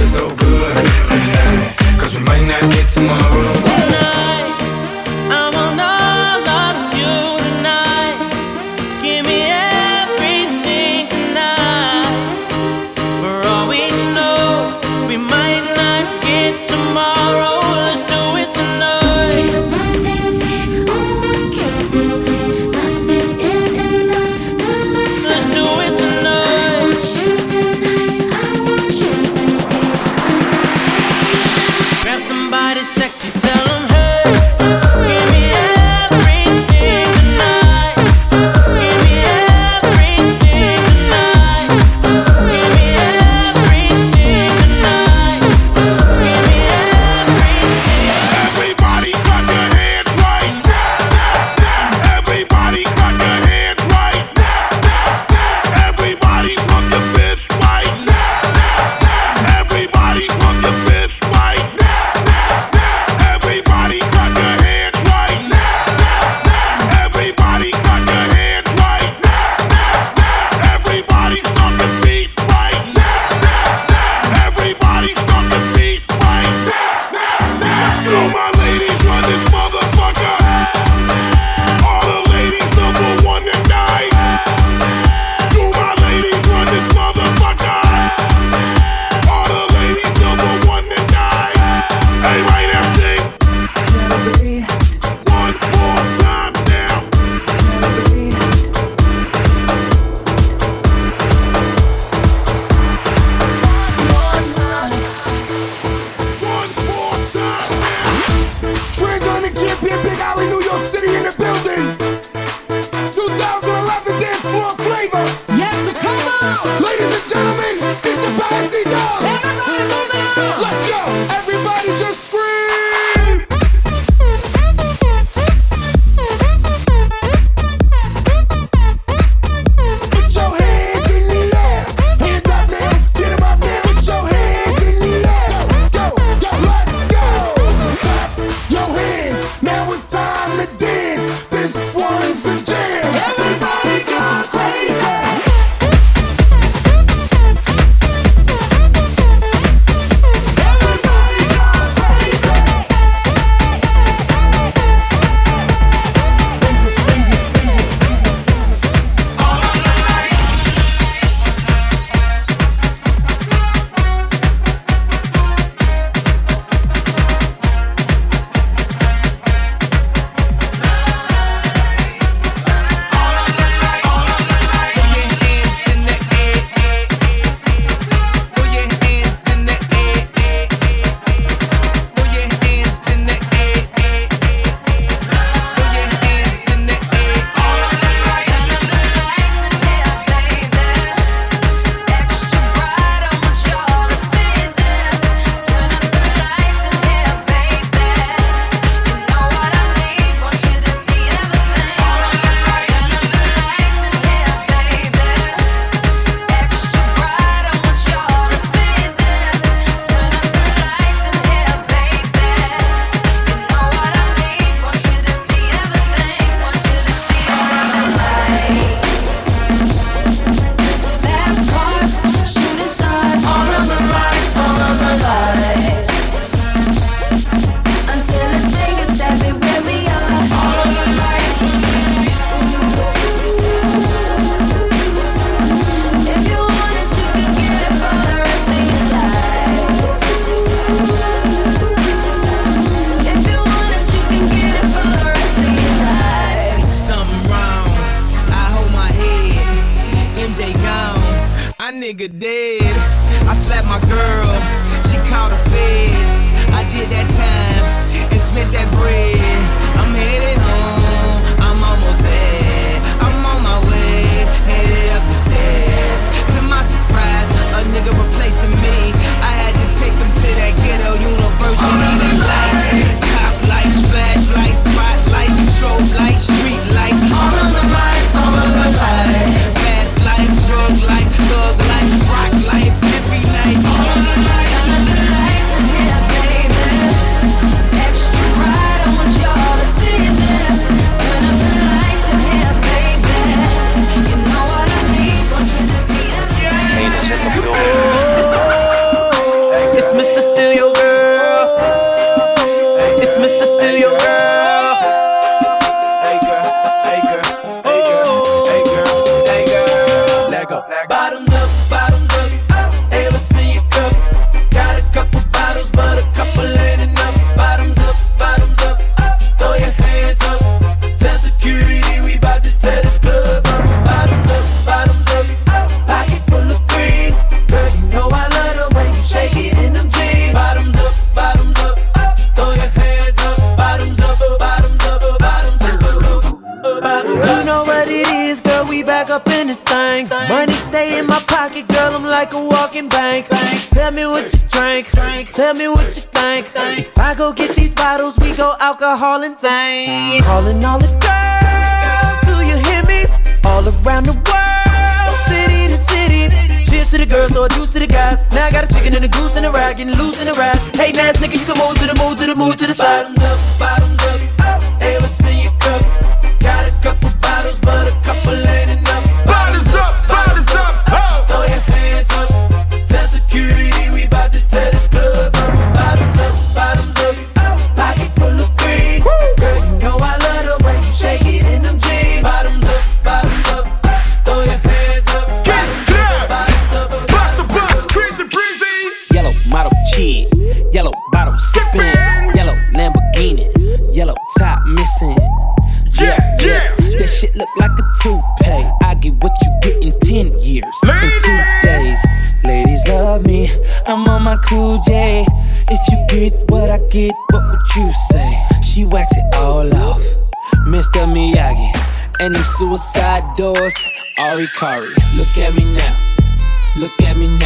get tomorrow.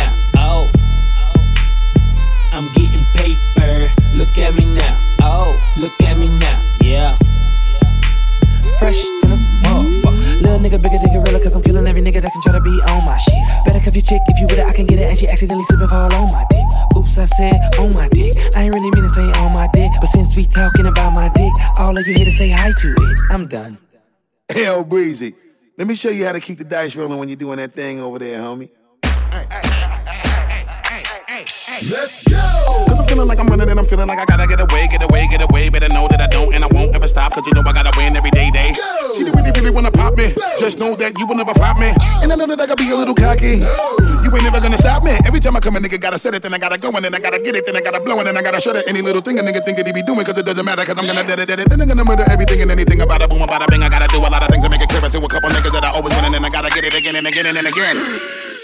Now. Oh. I'm getting paper. Look at me now. Oh, look at me now. Yeah. Fresh to the motherfucker. Little nigga, bigger than gorilla, cause I'm killing every nigga that can try to be on my shit. Better cuff your chick if you with it, I can get it, and she accidentally slip and fall on my dick. Oops, I said on my dick. I ain't really mean to say on my dick, but since we talking about my dick, all of you here to say hi to it. I'm done. Hell, Breezy. Let me show you how to keep the dice rolling when you're doing that thing over there, homie. Let's go. Cause I'm feeling like I'm running and I'm feeling like I gotta get away, get away, get away. Better know that I don't and I won't ever stop. Cause you know I gotta win every day, day. She really, really wanna pop me. Just know that you will never flop me. And I know that I gotta be a little cocky. You ain't never gonna stop me. Every time I come, a nigga gotta set it, then I gotta go, and then I gotta get it, then I gotta blow, and then I gotta shut it. Any little thing a nigga think that he be doing, cause it doesn't matter, cause I'm gonna dead it, dead it. Then I'm gonna murder everything and anything about a boom, about a bing. I gotta do a lot of things to make it clear to a couple niggas that I always win, and then I gotta get it again and again and again.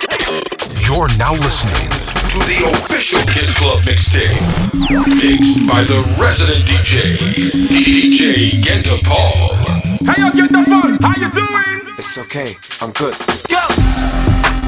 You're now listening to the official Kiss Club mixtape. Mixed by the resident DJ, DJ Genda Paul. Hey, yo, get the ball. How you doing? It's okay. I'm good. Let's go.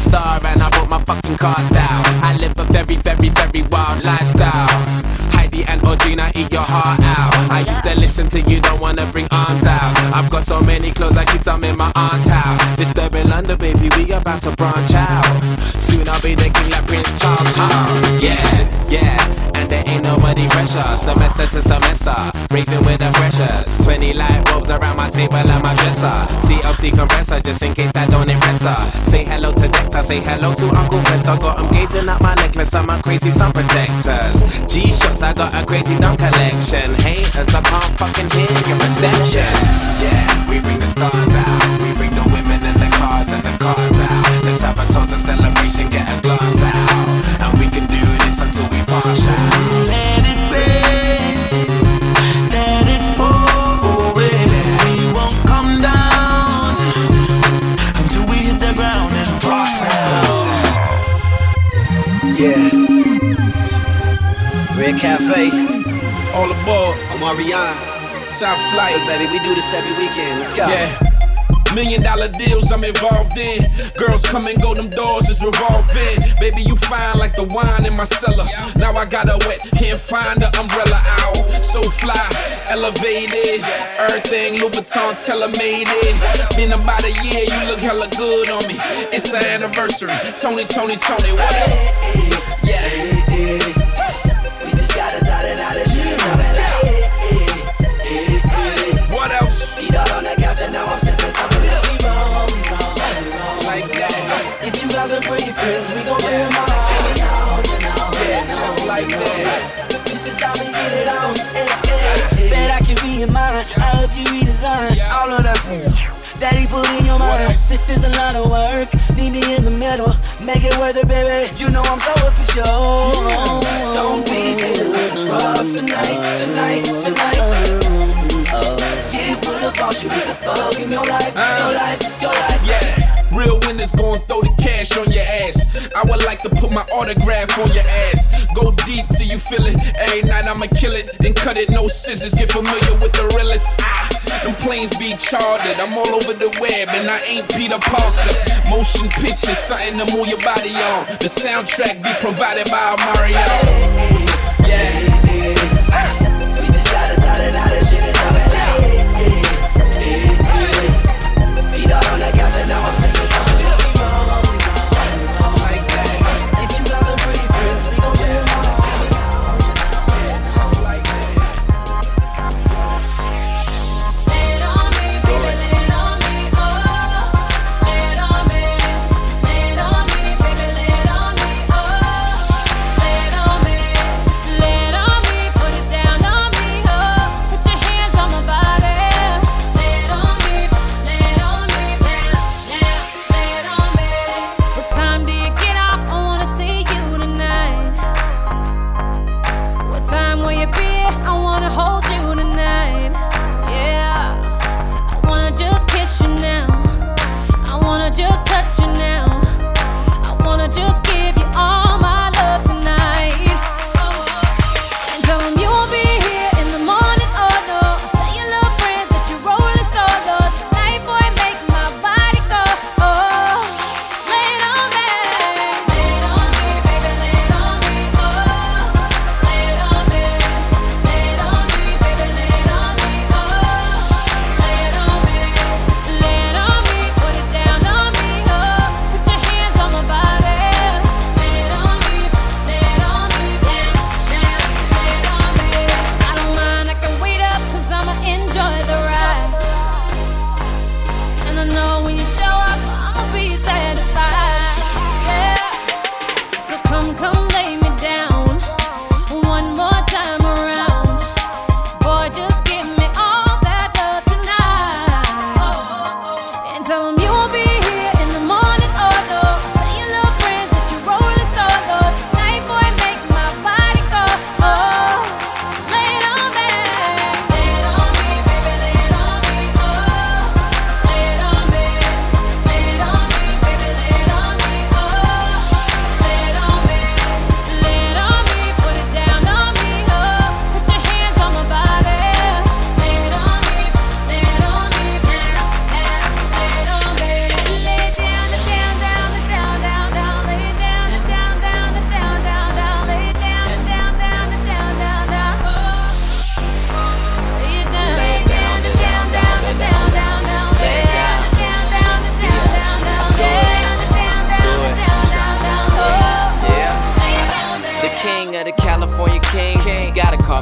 Star and I brought my fucking car style. I live a Very, very, very wild lifestyle. And Audrina eat your heart out. I used to listen to you, don't wanna bring arms out. I've got so many clothes, I keep some in my aunt's house. Disturbing London, baby, we about to branch out. Soon I'll be the king like Prince Charles. Uh, yeah, yeah, fresher. Semester to semester, raving with the freshers. 20 light bulbs around my table and my dresser. CLC compressor, just in case that don't impress her. Say hello to Dexter, say hello to Uncle Fester. Got him gazing at my necklace and my crazy sun protectors. G-Shocks, I got a crazy dumb collection. Haters, I can't fucking hear your reception. Yeah, we bring the stars out. We bring the women and the cars and the cars out. Let's have a toast, a celebration, get a glass Cafe. All aboard. I'm Ariane. Top flight. Look, baby, we do this every weekend. Let's go. Yeah. Million dollar deals I'm involved in. Girls come and go, them doors is revolving. Baby, you fine like the wine in my cellar. Now I got a wet, can't find the umbrella out. So fly, elevated. Everything Louis Vuitton, tell made it. Been about a year, you look hella good on me. It's an anniversary. Tony, Tony, Tony, what else? Yeah. I hope you redesign all of that. That he put in your mind. This is a lot of work. Meet me in the middle. Make it worth it, baby. You know I'm so for sure. Don't be thinking rough tonight, tonight, tonight. Get full of boss, you be the thug in your life, your uh, life, your life. Yeah, real winners gon' throw the cash on your ass. I would like to put my autograph on your ass. Go deep till you feel it. Every night I'ma kill it, then cut it, no scissors. Get familiar with the realest. Ah, them planes be chartered. I'm all over the web and I ain't Peter Parker. Motion pictures, something to move your body on. The soundtrack be provided by Mario. Yeah. We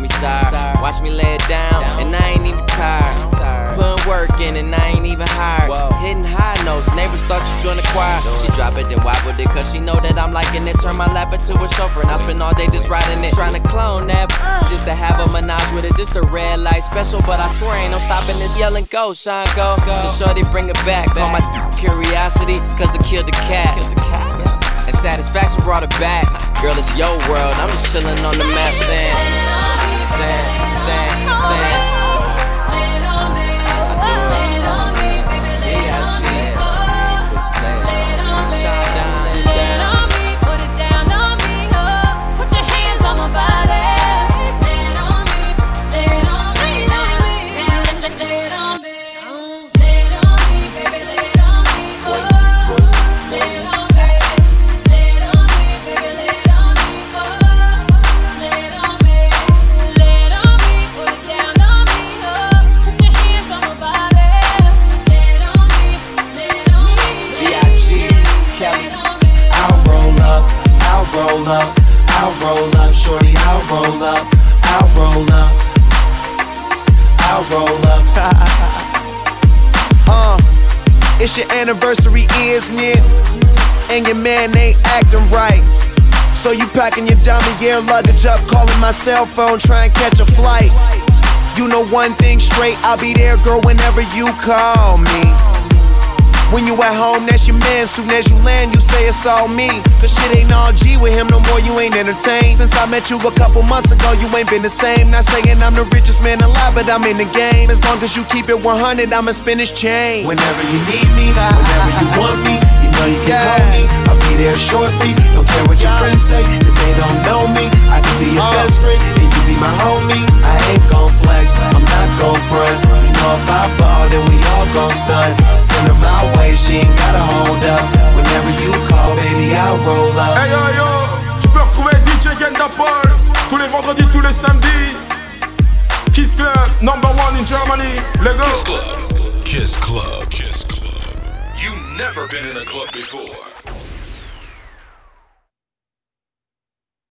sorry, sire. Watch me lay it down, and I ain't even tired. Putting work in, and I ain't even hired. Hitting high notes, neighbors thought you joined the choir. She drop it, then wobbled it, cause she know that I'm liking it. Turn my lap into a chauffeur, and I spend all day just riding it. Trying to clone that, just to have a menage with it. Just a red light special, but I swear ain't no stopping this yelling go, Sean go. So shorty bring it back, call my curiosity, cause it killed the cat. And satisfaction brought it back. Girl, it's your world. I'm just chilling on the map, saying, saying, saying, saying. Up, I'll roll up, shorty, I'll roll up, I'll roll up, I'll roll up. uh, it's your anniversary, isn't it? And your man ain't acting right. So you packing your dummy gear luggage up, calling my cell phone, trying to catch a flight. You know one thing straight, I'll be there, girl, whenever you call me. When you at home, that's your man. Soon as you land, you say it's all me. Cause shit ain't all G with him no more, you ain't entertained. Since I met you a couple months ago, you ain't been the same. Not saying I'm the richest man alive, but I'm in the game. As long as you keep it 100, I'ma spin this chain. Whenever you need me, whenever you want me, know you can call me. I'll be there shortly. Don't care what your friends say, cause they don't know me. I can be your oh. best friend, and you be my homie. I ain't gon' flex, I'm not gon' front. You know if I ball, then we all gon' stunt. Send her my way, she ain't gotta hold up. Whenever you call, baby, I'll roll up. Hey yo yo, tu peux retrouver DJ Genda Paul tous les vendredis, tous les samedis. Kiss Club, number one in Germany. Let go. Kiss Club. Kiss Club. Kiss Club. Never been in a club before.